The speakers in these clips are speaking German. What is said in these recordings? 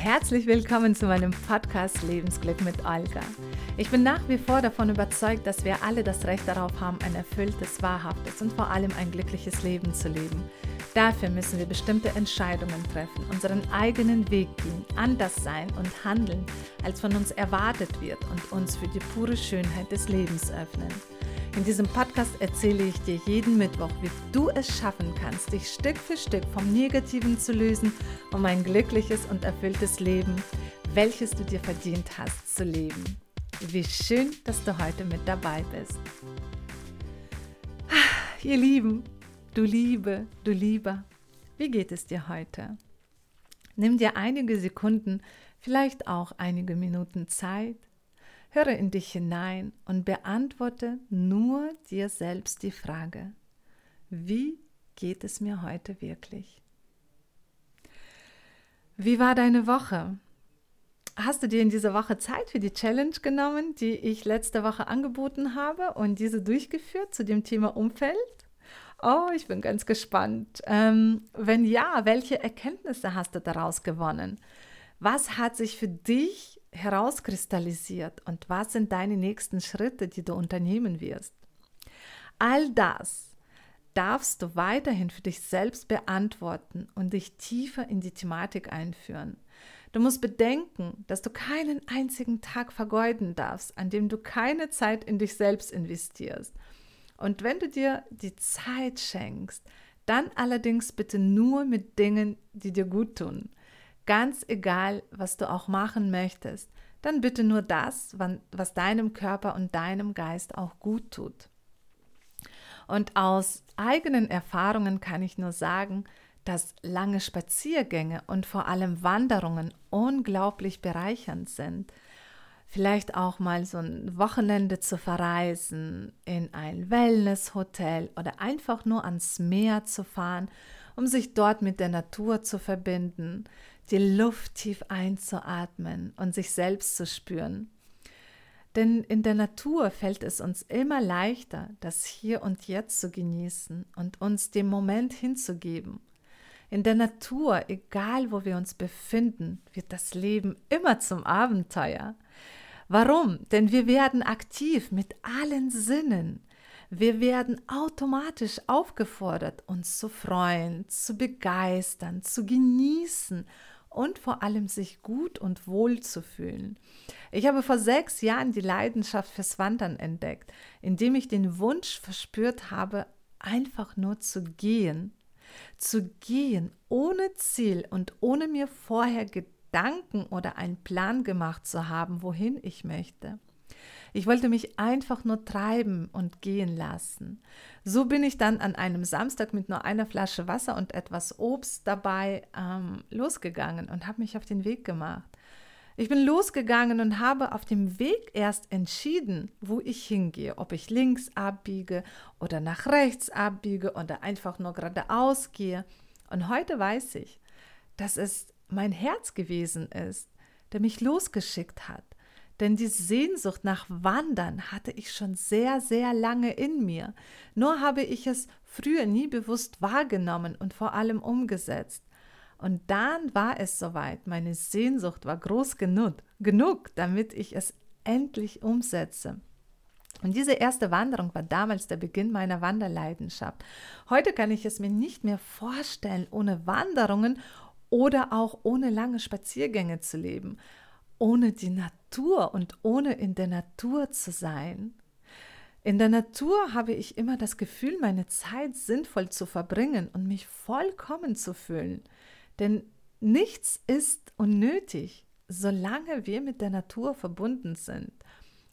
Herzlich willkommen zu meinem Podcast Lebensglück mit Olga. Ich bin nach wie vor davon überzeugt, dass wir alle das Recht darauf haben, ein erfülltes, wahrhaftes und vor allem ein glückliches Leben zu leben. Dafür müssen wir bestimmte Entscheidungen treffen, unseren eigenen Weg gehen, anders sein und handeln, als von uns erwartet wird und uns für die pure Schönheit des Lebens öffnen. In diesem Podcast erzähle ich dir jeden Mittwoch, wie du es schaffen kannst, dich Stück für Stück vom Negativen zu lösen, um ein glückliches und erfülltes Leben, welches du dir verdient hast, zu leben. Wie schön, dass du heute mit dabei bist. Ah, ihr Lieben, du Liebe, du Lieber, wie geht es dir heute? Nimm dir einige Sekunden, vielleicht auch einige Minuten Zeit Höre in dich hinein und beantworte nur dir selbst die Frage, wie geht es mir heute wirklich? Wie war deine Woche? Hast du dir in dieser Woche Zeit für die Challenge genommen, die ich letzte Woche angeboten habe und diese durchgeführt zu dem Thema Umfeld? Oh, ich bin ganz gespannt. Ähm, wenn ja, welche Erkenntnisse hast du daraus gewonnen? Was hat sich für dich herauskristallisiert und was sind deine nächsten Schritte, die du unternehmen wirst. All das darfst du weiterhin für dich selbst beantworten und dich tiefer in die Thematik einführen. Du musst bedenken, dass du keinen einzigen Tag vergeuden darfst, an dem du keine Zeit in dich selbst investierst. Und wenn du dir die Zeit schenkst, dann allerdings bitte nur mit Dingen, die dir gut tun ganz egal, was du auch machen möchtest, dann bitte nur das, was deinem Körper und deinem Geist auch gut tut. Und aus eigenen Erfahrungen kann ich nur sagen, dass lange Spaziergänge und vor allem Wanderungen unglaublich bereichernd sind. Vielleicht auch mal so ein Wochenende zu verreisen, in ein Wellnesshotel oder einfach nur ans Meer zu fahren, um sich dort mit der Natur zu verbinden, die Luft tief einzuatmen und sich selbst zu spüren. Denn in der Natur fällt es uns immer leichter, das Hier und Jetzt zu genießen und uns dem Moment hinzugeben. In der Natur, egal wo wir uns befinden, wird das Leben immer zum Abenteuer. Warum? Denn wir werden aktiv mit allen Sinnen. Wir werden automatisch aufgefordert, uns zu freuen, zu begeistern, zu genießen und vor allem sich gut und wohl zu fühlen. Ich habe vor sechs Jahren die Leidenschaft fürs Wandern entdeckt, indem ich den Wunsch verspürt habe, einfach nur zu gehen. Zu gehen ohne Ziel und ohne mir vorher Gedanken oder einen Plan gemacht zu haben, wohin ich möchte. Ich wollte mich einfach nur treiben und gehen lassen. So bin ich dann an einem Samstag mit nur einer Flasche Wasser und etwas Obst dabei ähm, losgegangen und habe mich auf den Weg gemacht. Ich bin losgegangen und habe auf dem Weg erst entschieden, wo ich hingehe, ob ich links abbiege oder nach rechts abbiege oder einfach nur geradeaus gehe. Und heute weiß ich, dass es mein Herz gewesen ist, der mich losgeschickt hat. Denn die Sehnsucht nach Wandern hatte ich schon sehr, sehr lange in mir. Nur habe ich es früher nie bewusst wahrgenommen und vor allem umgesetzt. Und dann war es soweit. Meine Sehnsucht war groß genug, genug, damit ich es endlich umsetze. Und diese erste Wanderung war damals der Beginn meiner Wanderleidenschaft. Heute kann ich es mir nicht mehr vorstellen, ohne Wanderungen oder auch ohne lange Spaziergänge zu leben ohne die Natur und ohne in der Natur zu sein. In der Natur habe ich immer das Gefühl, meine Zeit sinnvoll zu verbringen und mich vollkommen zu fühlen. Denn nichts ist unnötig, solange wir mit der Natur verbunden sind.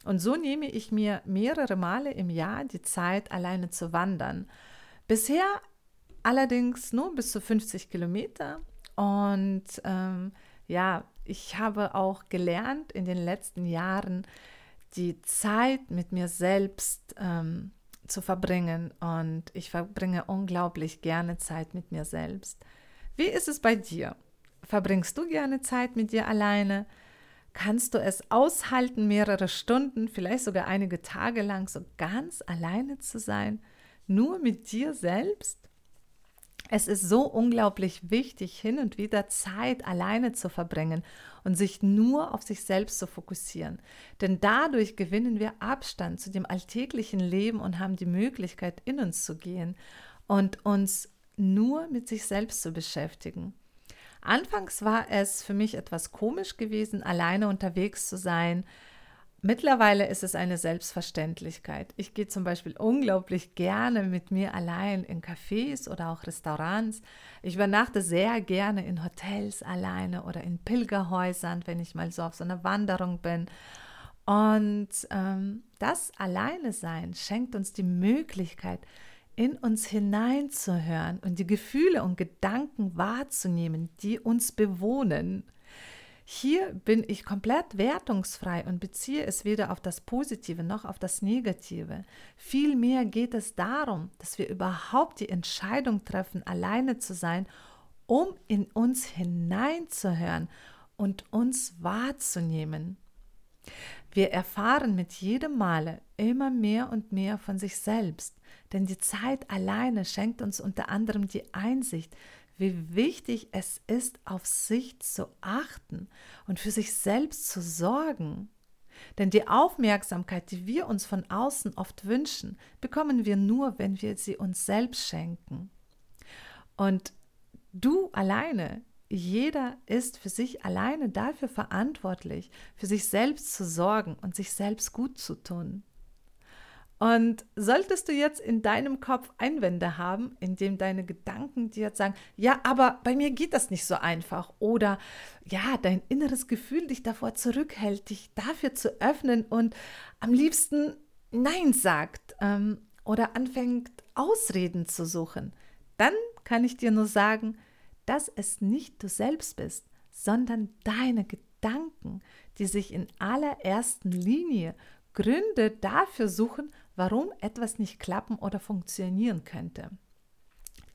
Und so nehme ich mir mehrere Male im Jahr die Zeit, alleine zu wandern. Bisher allerdings nur bis zu 50 Kilometer. Und ähm, ja, ich habe auch gelernt in den letzten Jahren, die Zeit mit mir selbst ähm, zu verbringen und ich verbringe unglaublich gerne Zeit mit mir selbst. Wie ist es bei dir? Verbringst du gerne Zeit mit dir alleine? Kannst du es aushalten, mehrere Stunden, vielleicht sogar einige Tage lang so ganz alleine zu sein, nur mit dir selbst? Es ist so unglaublich wichtig, hin und wieder Zeit alleine zu verbringen und sich nur auf sich selbst zu fokussieren. Denn dadurch gewinnen wir Abstand zu dem alltäglichen Leben und haben die Möglichkeit, in uns zu gehen und uns nur mit sich selbst zu beschäftigen. Anfangs war es für mich etwas komisch gewesen, alleine unterwegs zu sein, Mittlerweile ist es eine Selbstverständlichkeit. Ich gehe zum Beispiel unglaublich gerne mit mir allein in Cafés oder auch Restaurants. Ich übernachte sehr gerne in Hotels alleine oder in Pilgerhäusern, wenn ich mal so auf so einer Wanderung bin. Und ähm, das Alleine sein schenkt uns die Möglichkeit, in uns hineinzuhören und die Gefühle und Gedanken wahrzunehmen, die uns bewohnen. Hier bin ich komplett wertungsfrei und beziehe es weder auf das Positive noch auf das Negative. Vielmehr geht es darum, dass wir überhaupt die Entscheidung treffen, alleine zu sein, um in uns hineinzuhören und uns wahrzunehmen. Wir erfahren mit jedem Male immer mehr und mehr von sich selbst, denn die Zeit alleine schenkt uns unter anderem die Einsicht, wie wichtig es ist, auf sich zu achten und für sich selbst zu sorgen. Denn die Aufmerksamkeit, die wir uns von außen oft wünschen, bekommen wir nur, wenn wir sie uns selbst schenken. Und du alleine, jeder ist für sich alleine dafür verantwortlich, für sich selbst zu sorgen und sich selbst gut zu tun. Und solltest du jetzt in deinem Kopf Einwände haben, indem deine Gedanken dir jetzt sagen, ja, aber bei mir geht das nicht so einfach oder ja, dein inneres Gefühl dich davor zurückhält, dich dafür zu öffnen und am liebsten Nein sagt ähm, oder anfängt Ausreden zu suchen, dann kann ich dir nur sagen, dass es nicht du selbst bist, sondern deine Gedanken, die sich in allererster Linie Gründe dafür suchen, warum etwas nicht klappen oder funktionieren könnte.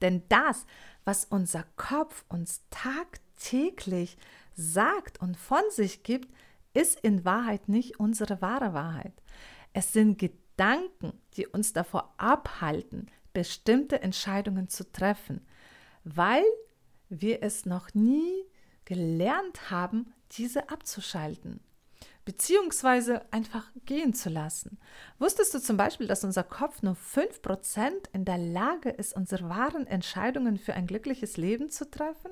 Denn das, was unser Kopf uns tagtäglich sagt und von sich gibt, ist in Wahrheit nicht unsere wahre Wahrheit. Es sind Gedanken, die uns davor abhalten, bestimmte Entscheidungen zu treffen, weil wir es noch nie gelernt haben, diese abzuschalten beziehungsweise einfach gehen zu lassen. Wusstest du zum Beispiel, dass unser Kopf nur 5% in der Lage ist, unsere wahren Entscheidungen für ein glückliches Leben zu treffen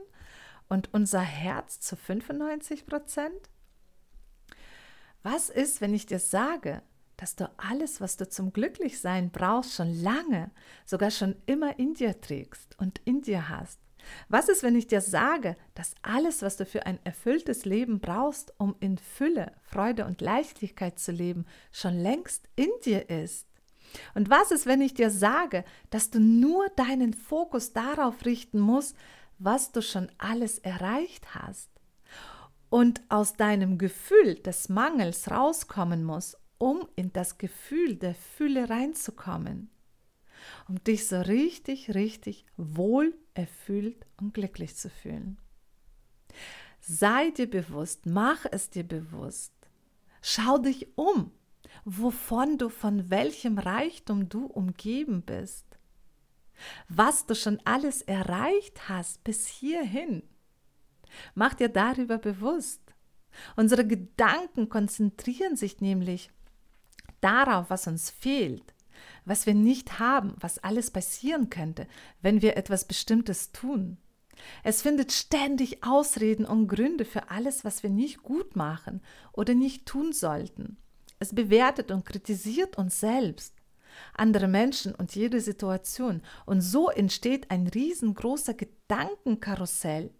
und unser Herz zu 95%? Was ist, wenn ich dir sage, dass du alles, was du zum Glücklichsein brauchst, schon lange, sogar schon immer in dir trägst und in dir hast? Was ist, wenn ich dir sage, dass alles, was du für ein erfülltes Leben brauchst, um in Fülle, Freude und Leichtigkeit zu leben, schon längst in dir ist? Und was ist, wenn ich dir sage, dass du nur deinen Fokus darauf richten musst, was du schon alles erreicht hast? Und aus deinem Gefühl des Mangels rauskommen musst, um in das Gefühl der Fülle reinzukommen um dich so richtig, richtig wohl erfüllt und glücklich zu fühlen. Sei dir bewusst, mach es dir bewusst. Schau dich um, wovon du, von welchem Reichtum du umgeben bist. Was du schon alles erreicht hast bis hierhin. Mach dir darüber bewusst. Unsere Gedanken konzentrieren sich nämlich darauf, was uns fehlt, was wir nicht haben, was alles passieren könnte, wenn wir etwas Bestimmtes tun. Es findet ständig Ausreden und Gründe für alles, was wir nicht gut machen oder nicht tun sollten. Es bewertet und kritisiert uns selbst, andere Menschen und jede Situation. Und so entsteht ein riesengroßer Gedankenkarussell,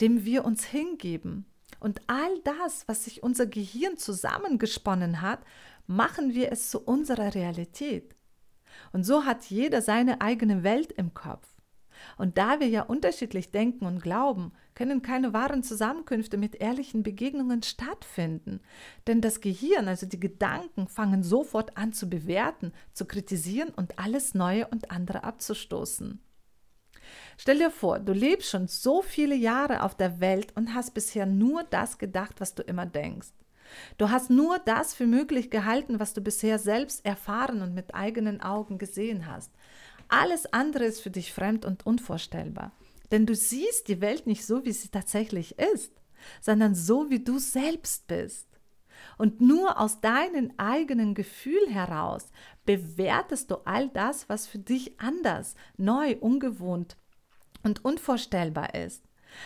dem wir uns hingeben. Und all das, was sich unser Gehirn zusammengesponnen hat, machen wir es zu unserer Realität. Und so hat jeder seine eigene Welt im Kopf. Und da wir ja unterschiedlich denken und glauben, können keine wahren Zusammenkünfte mit ehrlichen Begegnungen stattfinden. Denn das Gehirn, also die Gedanken, fangen sofort an zu bewerten, zu kritisieren und alles Neue und andere abzustoßen. Stell dir vor, du lebst schon so viele Jahre auf der Welt und hast bisher nur das gedacht, was du immer denkst. Du hast nur das für möglich gehalten, was du bisher selbst erfahren und mit eigenen Augen gesehen hast. Alles andere ist für dich fremd und unvorstellbar. Denn du siehst die Welt nicht so, wie sie tatsächlich ist, sondern so, wie du selbst bist. Und nur aus deinem eigenen Gefühl heraus bewertest du all das, was für dich anders, neu, ungewohnt und unvorstellbar ist.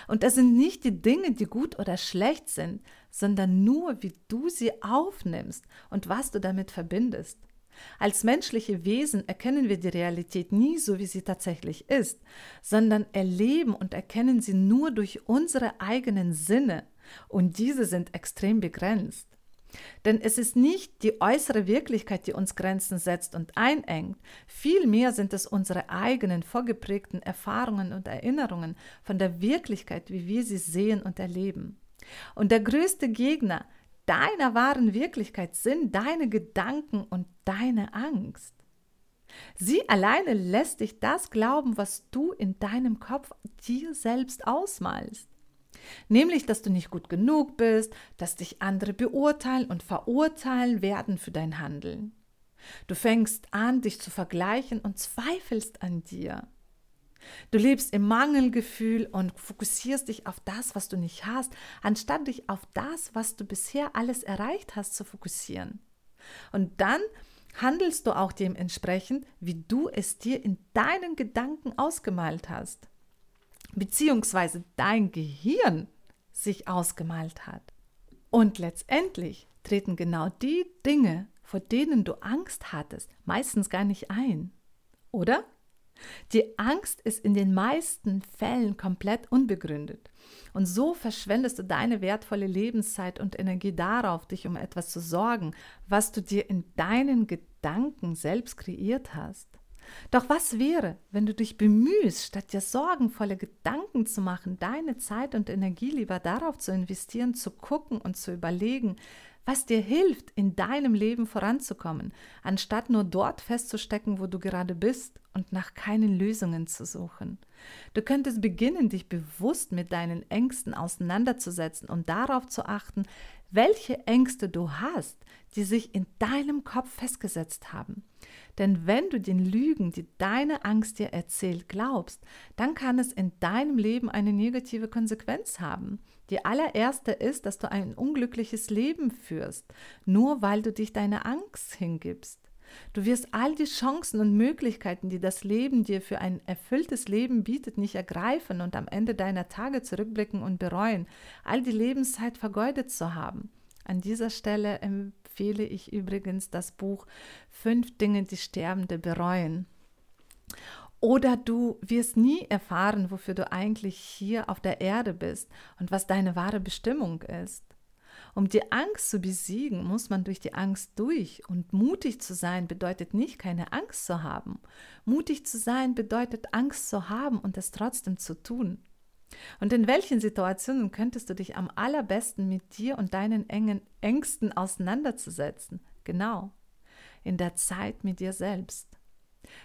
Und das sind nicht die Dinge, die gut oder schlecht sind, sondern nur, wie du sie aufnimmst und was du damit verbindest. Als menschliche Wesen erkennen wir die Realität nie so, wie sie tatsächlich ist, sondern erleben und erkennen sie nur durch unsere eigenen Sinne, und diese sind extrem begrenzt. Denn es ist nicht die äußere Wirklichkeit, die uns Grenzen setzt und einengt, vielmehr sind es unsere eigenen vorgeprägten Erfahrungen und Erinnerungen von der Wirklichkeit, wie wir sie sehen und erleben. Und der größte Gegner deiner wahren Wirklichkeit sind deine Gedanken und deine Angst. Sie alleine lässt dich das glauben, was du in deinem Kopf dir selbst ausmalst. Nämlich, dass du nicht gut genug bist, dass dich andere beurteilen und verurteilen werden für dein Handeln. Du fängst an, dich zu vergleichen und zweifelst an dir. Du lebst im Mangelgefühl und fokussierst dich auf das, was du nicht hast, anstatt dich auf das, was du bisher alles erreicht hast, zu fokussieren. Und dann handelst du auch dementsprechend, wie du es dir in deinen Gedanken ausgemalt hast beziehungsweise dein Gehirn sich ausgemalt hat. Und letztendlich treten genau die Dinge, vor denen du Angst hattest, meistens gar nicht ein. Oder? Die Angst ist in den meisten Fällen komplett unbegründet. Und so verschwendest du deine wertvolle Lebenszeit und Energie darauf, dich um etwas zu sorgen, was du dir in deinen Gedanken selbst kreiert hast. Doch was wäre, wenn du dich bemühst, statt dir sorgenvolle Gedanken zu machen, deine Zeit und Energie lieber darauf zu investieren, zu gucken und zu überlegen, was dir hilft, in deinem Leben voranzukommen, anstatt nur dort festzustecken, wo du gerade bist und nach keinen Lösungen zu suchen. Du könntest beginnen, dich bewusst mit deinen Ängsten auseinanderzusetzen und darauf zu achten, welche Ängste du hast, die sich in deinem Kopf festgesetzt haben. Denn wenn du den Lügen, die deine Angst dir erzählt, glaubst, dann kann es in deinem Leben eine negative Konsequenz haben. Die allererste ist, dass du ein unglückliches Leben führst, nur weil du dich deiner Angst hingibst. Du wirst all die Chancen und Möglichkeiten, die das Leben dir für ein erfülltes Leben bietet, nicht ergreifen und am Ende deiner Tage zurückblicken und bereuen, all die Lebenszeit vergeudet zu haben. An dieser Stelle empfehle ich übrigens das Buch Fünf Dinge, die Sterbende bereuen. Oder du wirst nie erfahren, wofür du eigentlich hier auf der Erde bist und was deine wahre Bestimmung ist. Um die Angst zu besiegen, muss man durch die Angst durch. Und mutig zu sein bedeutet nicht, keine Angst zu haben. Mutig zu sein bedeutet, Angst zu haben und es trotzdem zu tun. Und in welchen Situationen könntest du dich am allerbesten mit dir und deinen engen Ängsten auseinanderzusetzen? Genau, in der Zeit mit dir selbst.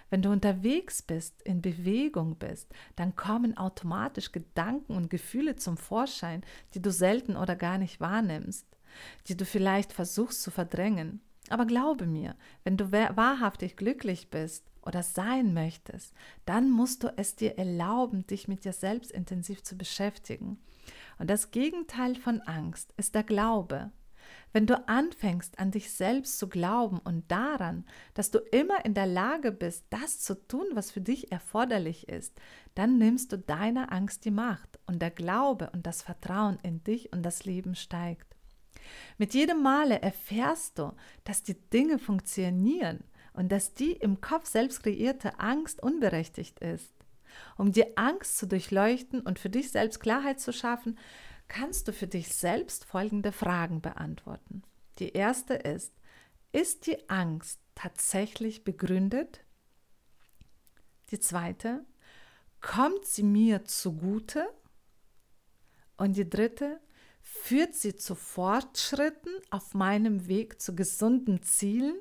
Wenn du unterwegs bist, in Bewegung bist, dann kommen automatisch Gedanken und Gefühle zum Vorschein, die du selten oder gar nicht wahrnimmst, die du vielleicht versuchst zu verdrängen. Aber glaube mir, wenn du wahrhaftig glücklich bist oder sein möchtest, dann musst du es dir erlauben, dich mit dir selbst intensiv zu beschäftigen. Und das Gegenteil von Angst ist der Glaube. Wenn du anfängst an dich selbst zu glauben und daran, dass du immer in der Lage bist, das zu tun, was für dich erforderlich ist, dann nimmst du deiner Angst die Macht und der Glaube und das Vertrauen in dich und das Leben steigt. Mit jedem Male erfährst du, dass die Dinge funktionieren und dass die im Kopf selbst kreierte Angst unberechtigt ist. Um die Angst zu durchleuchten und für dich selbst Klarheit zu schaffen, kannst du für dich selbst folgende Fragen beantworten. Die erste ist, ist die Angst tatsächlich begründet? Die zweite, kommt sie mir zugute? Und die dritte, führt sie zu Fortschritten auf meinem Weg zu gesunden Zielen?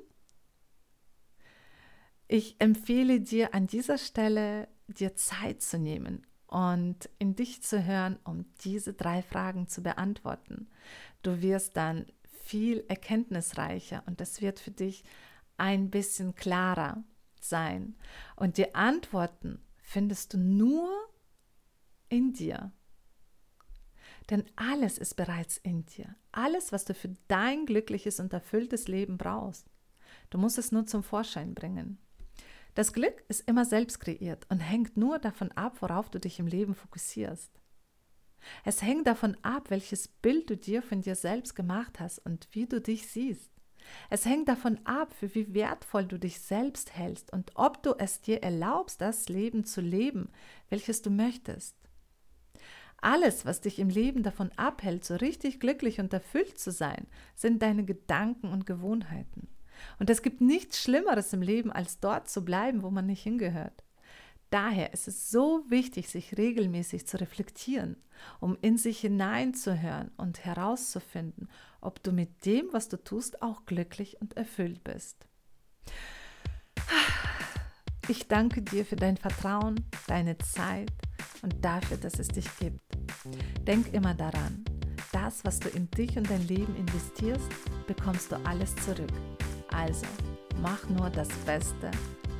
Ich empfehle dir an dieser Stelle, dir Zeit zu nehmen und in dich zu hören, um diese drei Fragen zu beantworten. Du wirst dann viel erkenntnisreicher und es wird für dich ein bisschen klarer. sein. Und die Antworten findest du nur in dir. Denn alles ist bereits in dir. Alles, was du für dein glückliches und erfülltes Leben brauchst. Du musst es nur zum Vorschein bringen. Das Glück ist immer selbst kreiert und hängt nur davon ab, worauf du dich im Leben fokussierst. Es hängt davon ab, welches Bild du dir von dir selbst gemacht hast und wie du dich siehst. Es hängt davon ab, für wie wertvoll du dich selbst hältst und ob du es dir erlaubst, das Leben zu leben, welches du möchtest. Alles, was dich im Leben davon abhält, so richtig glücklich und erfüllt zu sein, sind deine Gedanken und Gewohnheiten. Und es gibt nichts Schlimmeres im Leben, als dort zu bleiben, wo man nicht hingehört. Daher ist es so wichtig, sich regelmäßig zu reflektieren, um in sich hineinzuhören und herauszufinden, ob du mit dem, was du tust, auch glücklich und erfüllt bist. Ich danke dir für dein Vertrauen, deine Zeit und dafür, dass es dich gibt. Denk immer daran, das, was du in dich und dein Leben investierst, bekommst du alles zurück. Also, mach nur das Beste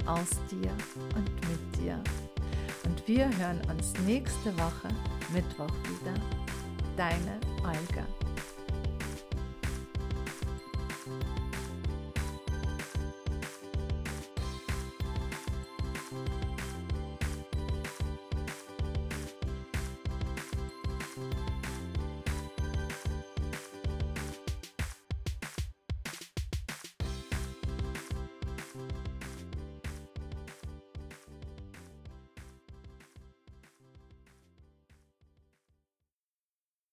aus dir und mit dir. Und wir hören uns nächste Woche Mittwoch wieder. Deine Olga.